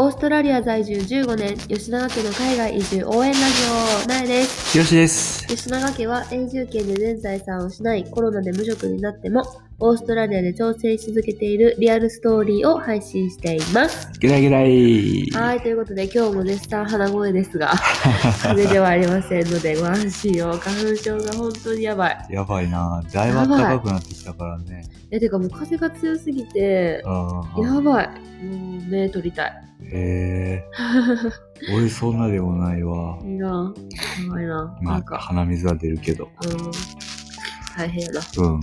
オーストラリア在住15年、吉永家の海外移住応援ラジオ、なえです。しです。吉永家は永住権で全財産を失い、コロナで無職になっても、オーストラリアで調整し続けているリアルストーリーを配信しています。ゲラゲライ。はい、ということで今日も絶賛鼻声ですが、風邪ではありませんのでご安心を。花粉症が本当にやばい。やばいな。だいぶ暖かくなってきたからね。え、てかもう風が強すぎて、うんやばい。もう目取りたい。へえ。俺そんなでもないわ。いいな。やばいな。まあ、なんか、鼻水は出るけど。うん。大変やな。うん。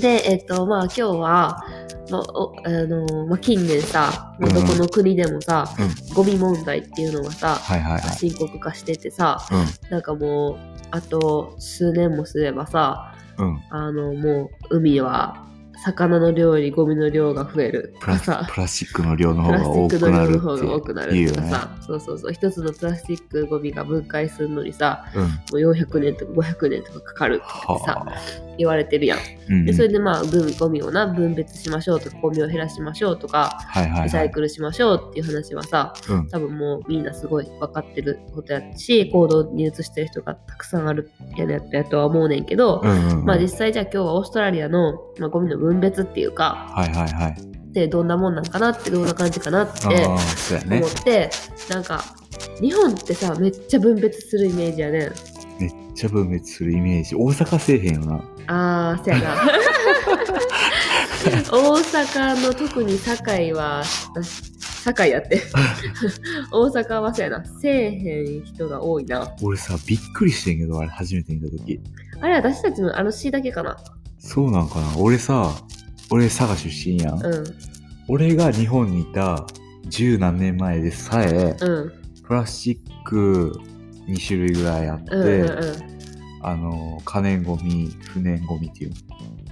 で、えっと、まあ今日は、まあ、おあのまあ、近年さ、もうどこの国でもさ、うん。ゴミ問題っていうのがさ、はいはいはい。深刻化しててさ、うなんかもう、あと数年もすればさ、ん。うん。あの、もう、海は、魚の量よりゴミの量が増えるとプラかさ、プラスチックの量のプラスチ方が多ックのくなる量の方が多くなっていうよね。そうそうそう、一つのプラスチックゴミが分解するのにさ、うん。もう400年とか500年とかかかるってさは、あ。言われてるやん。うん。でそれでまあ分ゴミをな分別しましょうとかゴミを減らしましょうとかはいはいはい。リサイクルしましょうっていう話はさうん。多分もうみんなすごい分かってることやし行動に移してる人がたくさんあるやややとは思うねんけど、うんうんうん。まあ実際じゃあ今日はオーストラリアの、まあ、ゴミの分別っていうかはいはいはい。でどんなもんなんかなってどんな感じかなって思。って、なんか日本ってさめっちゃ分別するイメージやねん。めっちゃ分別するイメージ。大阪せえへんよな。あー、そやな。大阪の特に堺は、堺やって。大阪はそうやな。せえへん人が多いな。俺さ、びっくりしてんけど、あれ初めて見たとき。あれ、私たちのあの市だけかな。そうなんかな俺さ、俺佐賀出身やん。うん。俺が日本にいた十何年前でさえ、うん。プラスチック2種類ぐらいあって、うんうんうん。あの、可燃ゴミ、不燃ゴミっていうの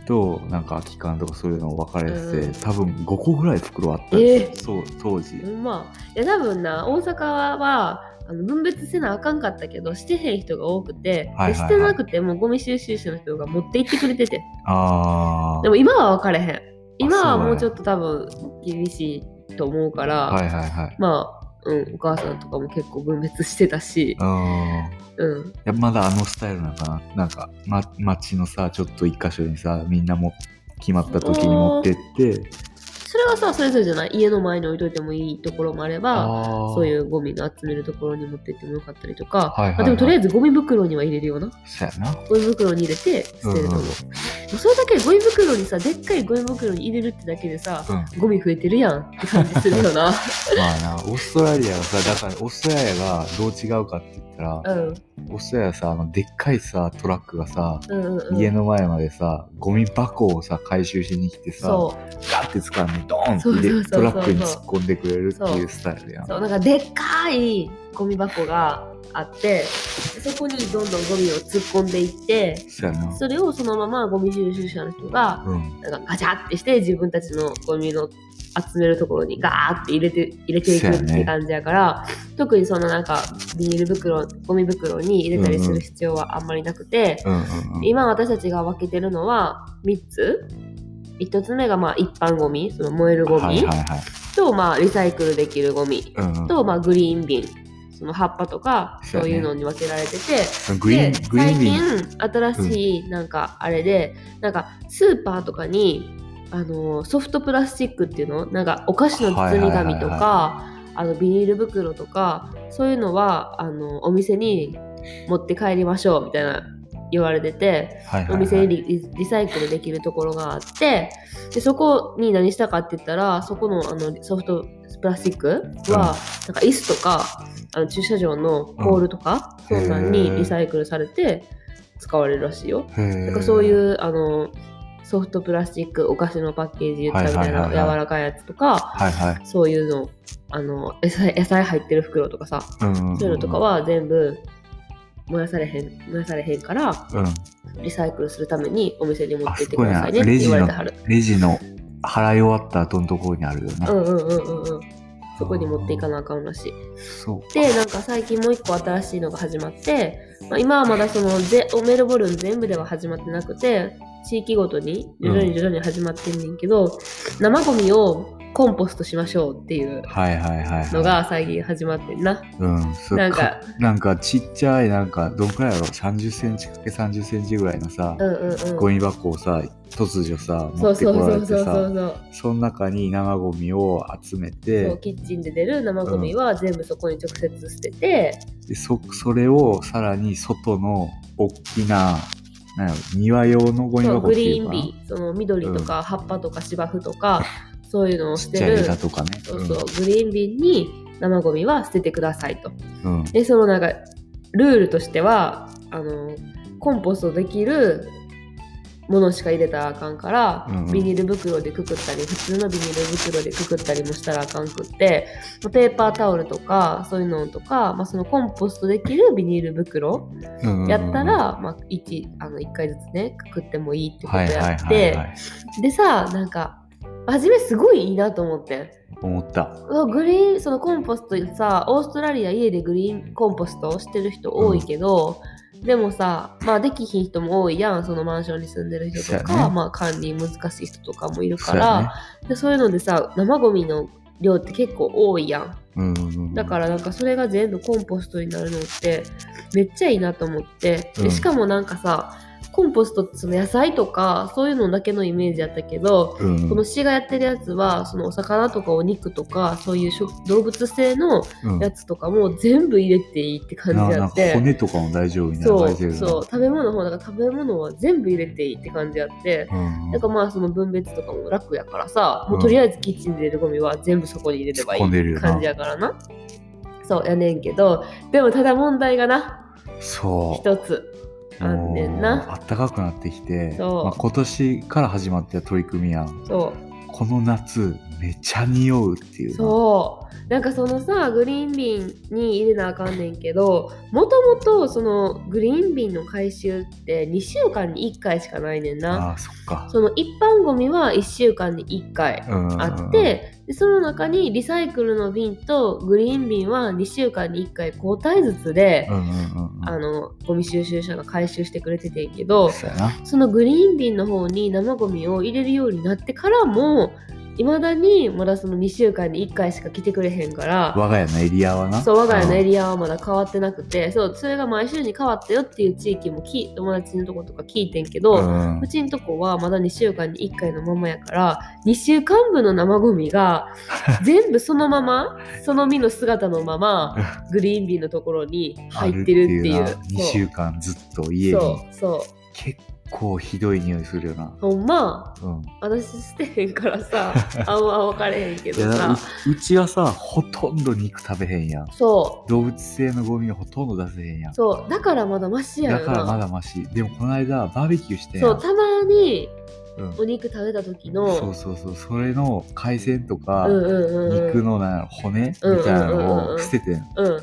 と、なんか空き缶とかそういうの分かれてて、うん多分5個ぐらい袋あったえそう、当時。うんまあ、いや多分な、大阪は、あの分別せなあかんかったけど、してへん人が多くて、はいはいはいでしてなくてもゴミ収集車の人が持って行ってくれてて。あー。でも今は分かれへん。今はもうちょっと多分厳しいと思うから、はいはいはい。まあ、うん、お母さんとかも結構分別してたし、うん。うん、やまだあのスタイルなのかななんか、ま、街のさ、ちょっと一箇所にさ、みんなも決まった時に持ってって、それはさ、それぞれじゃない？家の前に置いといてもいいところもあれば、あそういうゴミの集めるところに持ってってもよかったりとか、はいはいはいまあでもとりあえずゴミ袋には入れるような。ゴミ袋に入れて捨てると思う。うんそれだけでゴミ袋にさ、でっかいゴミ袋に入れるってだけでさ、うん。ゴミ増えてるやんって感じするよな。まあな、オーストラリアはさ、だからオーストラリアがどう違うかって言ったら、うん。オーストラリアはさ、あの、でっかいさ、トラックがさ、うんうんうん。家の前までさ、ゴミ箱をさ、回収しに来てさ、そガッて掴んでドーンってトラックに突っ込んでくれるっていうスタイルやう。ん。そう、なんかでっかいゴミ箱があって、そこにどんどんゴミを突っ込んでいって。それをそのままゴミ収集車の人がうん。なんかガチャってして自分たちのゴミの集めるところにガーって入れて入れていくって感じやから、特にそのなんかビニール袋ゴミ袋に入れたりする必要はあんまりなくて、うんうんうん。今私たちが分けてるのは3つ。1つ目がまあ一般ゴミその燃えるゴミ、はいはいはい。とまあリサイクルできるゴミ。うんうん、とまあグリーン瓶その葉っぱとかそうういうのに分けられてて、グリーンで、最。近新しいなんかあれで、なんかスーパーとかにあのソフトプラスチックっていうの？なんかお菓子の包み紙とかあのビニール袋とかそういうのはあのお店に持って帰りましょうみたいな言われててお店にリサイクルできるところがあってでそこに何したかって言ったらそこのあのソフトプラスチックは、なんか椅子とかあの駐車場のポールとか、うんそんなんにリサイクルされて使われるらしいよ。だからそういうあのソフトプラスチックお菓子のパッケージ言ったみたいな柔らかいやつとかはいはい。そういうのあの野菜野菜入ってる袋とかさうんうんうんそういうのとか、は全部燃やされへん燃やされへんからうん、リサイクルするためにお店に持あってってくださいねってレジの言われてはる。レジの払い終わった後のところにあるよな。うんうんうんうんうん。そこに持っていかなあかんらしい。で、なんか最近もう一個新しいのが始まって、まあ、今はまだそのゼメルボルン全部では始まってなくて、地域ごとに徐々に徐々に始まってんねんけど、生ゴミをコンポストしましょうっていう。のが最近始まってんな。うん、そなんかなんかちっちゃいなんかどんくらいやろ？30センチかけ30センチぐらいのさ、うんうんうん。ゴミ箱をさ突如さ持ってこられてさうその中に生ゴミを集めてキッチンで出る生ゴミは全部そこに直接捨てて、でそそれをさらに外の大きななんやろ庭用のゴミ箱グリーンっていうか。なビーその緑とか葉っぱとか芝生とか、そういうのをちっちゃい捨てる枝とかね。そうそう、グリーン瓶に生ゴミは捨ててくださいと。うんうん。でそのなんかルールとしてはあのコンポストできるものしか入れたらあかんから、うんうん。ビニール袋でくくったり普通のビニール袋でくくったりもしたらあかんくってまあペーパータオルとかそういうのとか、まあ、そのコンポストできるビニール袋うんうんうん。やったら、まあ、1, あの1回ずつねくくってもいいってことやっていでさなんか初めすごいいいなと思って思った。グリーンそのコンポストさオーストラリア家でグリーンコンポストをしてる人多いけど、でもさまあできひん人も多いやん。そのマンションに住んでる人とか、ね。まあ管理難しい人とかもいるかそうやね。らでそういうのでさ生ゴミの量って結構多いやん。うんうんうん。だからなんかそれが全部コンポストになるのってめっちゃいいなと思って。うん。でしかもなんかさコンポストってその野菜とかそういうのだけのイメージやったけどうん。この市がやってるやつはそのお魚とかお肉とかそういう食動物性のうん。やつとかも全部入れていいって感じやって。骨とかも大丈夫みたいなそう感じでそう。食べ物の方だから食べ物は全部入れていいって感じやって。うん。なんかまあその分別とかも楽やからさもうとりあえずキッチンで入れるゴミは全部そこに入れればいい感じやからな。そうやねんけど。でもただ問題がな。そう。一つあんねんな。あったかくなってきて、まあ、今年から始まった取り組みやん。そう。この夏めちゃ匂うっていうな。そう。なんかそのさグリーン瓶に入れなあかんねんけどもともとそのグリーン瓶の回収って2週間に1回しかないねんな。あーそっか。その一般ゴミは1週間に1回うんあってでその中にリサイクルの瓶とグリーン瓶は2週間に1回交代ずつで、うんうんうんうん。あのゴミ収集車が回収してくれててんけどそのグリーン瓶の方に生ゴミを入れるようになってからもいまだにまだその2週間に1回しか来てくれへんから我が家のエリアはな。そう我が家のエリリアはまだ変わってなくてそうそれが毎週に変わったよっていう地域もき友達のとことか聞いてんけど、うん。うちんとこはまだ2週間に1回のままやから2週間分の生ゴミが 全部そのままその身の姿のままグリーン瓶のところに入ってるっていう。ていうな。2週間ずっと家に。そうそう。結構ひどい匂いするよな。ほんま？うん。私捨てへんからさ あんま分かれへんけどさううちはさほとんど肉食べへんやん。そ動物性のゴミをほとんど出せへんやん。うそう。だからまだマシやよな。だからまだマシ。でもこの間バーベキューしてそうんたまにうん。お肉食べた時のそうそうそう。それの海鮮とか、うんうんうんうん。肉のな骨みたうんいなうん。うんのをうん捨ててんうん。オッ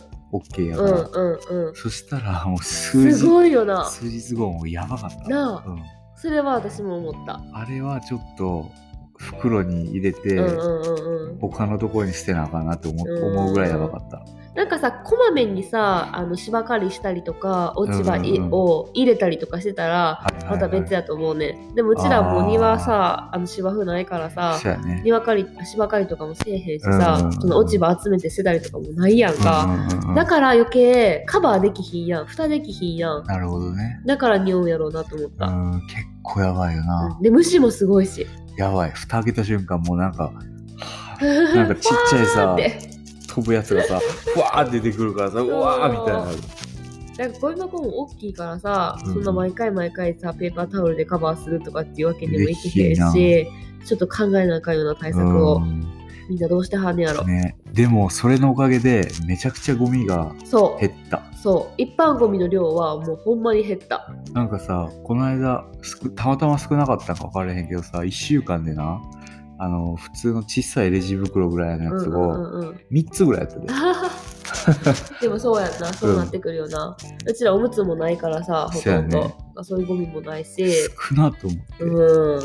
ケーやうんから、うんうん。そしたらもう数す日ごいよな。数日後もやばかった。なあ。うん、それは私も思った。あれはちょっと袋に入れて、うんうんうんうん。他のところに捨てなあかんなって思うん。思うぐらいやばかった、なんかさこまめにさあの芝刈りしたりとか落ち葉を入れたりとかしてたらまた別やと思うねでもうちらもう庭さあの芝生ないからさね。庭刈り芝刈りとかもせえへんしさ、うんうんうん。その落ち葉集めて捨てたりとかもないやんか、うんうんうんだから余計カバーできひんやん。蓋できひんやん。なるほどね。だから匂うやろうなと思っうた、ん結構やばいよな、うん。で虫もすごいしやばい。蓋開けた瞬間もうなんか なんかちっちゃいさ 飛ぶやつがさふわーって出てくるからさう。わーみたいな。なんかゴミ箱も大きいからさ、うん。そんな毎回毎回さペーパータオルでカバーするとかっていうわけにもいけへんしちょっと考えなあかんような対策を、うん。みんなどうしてはんねやろ、ね、でもそれのおかげでめちゃくちゃゴミがそう。減ったそう。一般ゴミの量はもうほんまに減った。なんかさこの間すくたまたま少なかったんか分からへんけどさ1週間でなあの普通の小さいレジ袋ぐらいのやつをうんうん3つぐらいやったで、でもそうやんな。そうなってくるよな、うちらおむつもないからさほとんど。そう,、いうゴミもないし。少なと思って、うん。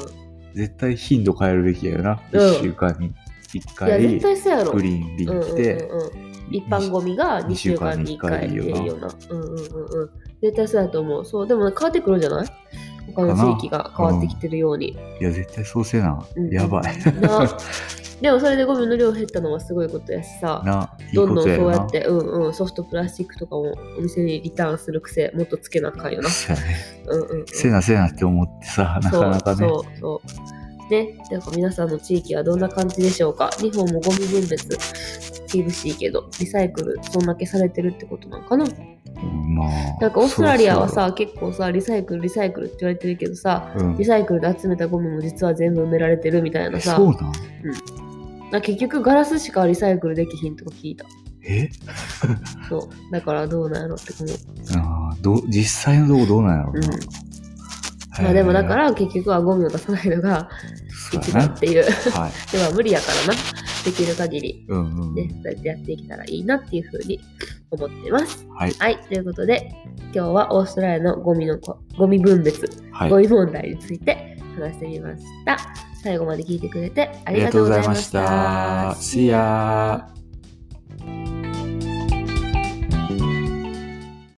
絶対頻度変えるべきやよな、うん。1週間に1いや回グリーン瓶うんうん来て、一般ゴミが2週間に1回っていうような。うんうんうんうん。絶対そうやと思う。そう、でも変わってくるんじゃない？他の地域が変わってきてるように。いや、絶対そうせな。うんやばい。なでもそれでゴミの量減ったのはすごいことやしさ。どんどん。そうやって、うんうん、ソフトプラスチックとかもお店にリターンする癖もっとつけなあかんよな。そうんうん、うん。せなせなって思ってさ、なかなかね。そうそうそう。ね、でか皆さんの地域はどんな感じでしょうか？日本もゴミ分別厳しいけど、リサイクルそんだけされてるってことなのかな？うんまあ。なんかオーストラリアはそさ、結構さ、リサイクル、リサイクルって言われてるけどさ、うんリサイクルで集めたゴミも実は全部埋められてるみたいなさ、そうなんなんか結局ガラスしかリサイクルできひんとか聞いた。え？そう。だからどうなんやろって思う。あーどう実際のとこどうなんやろうな。うんまあでもだから結局はゴミを出さないのが一番っていう。はい。では無理やからな。できる限りうんうんうん。ね、そうやってやっていけたらいいなっていうふうに思ってます。はい。はい、ということで、今日はオーストラリアのゴミのこゴミ分別、はいゴ。ミ問題について話してみました。最後まで聞いてくれてあありがとうございました。See ya!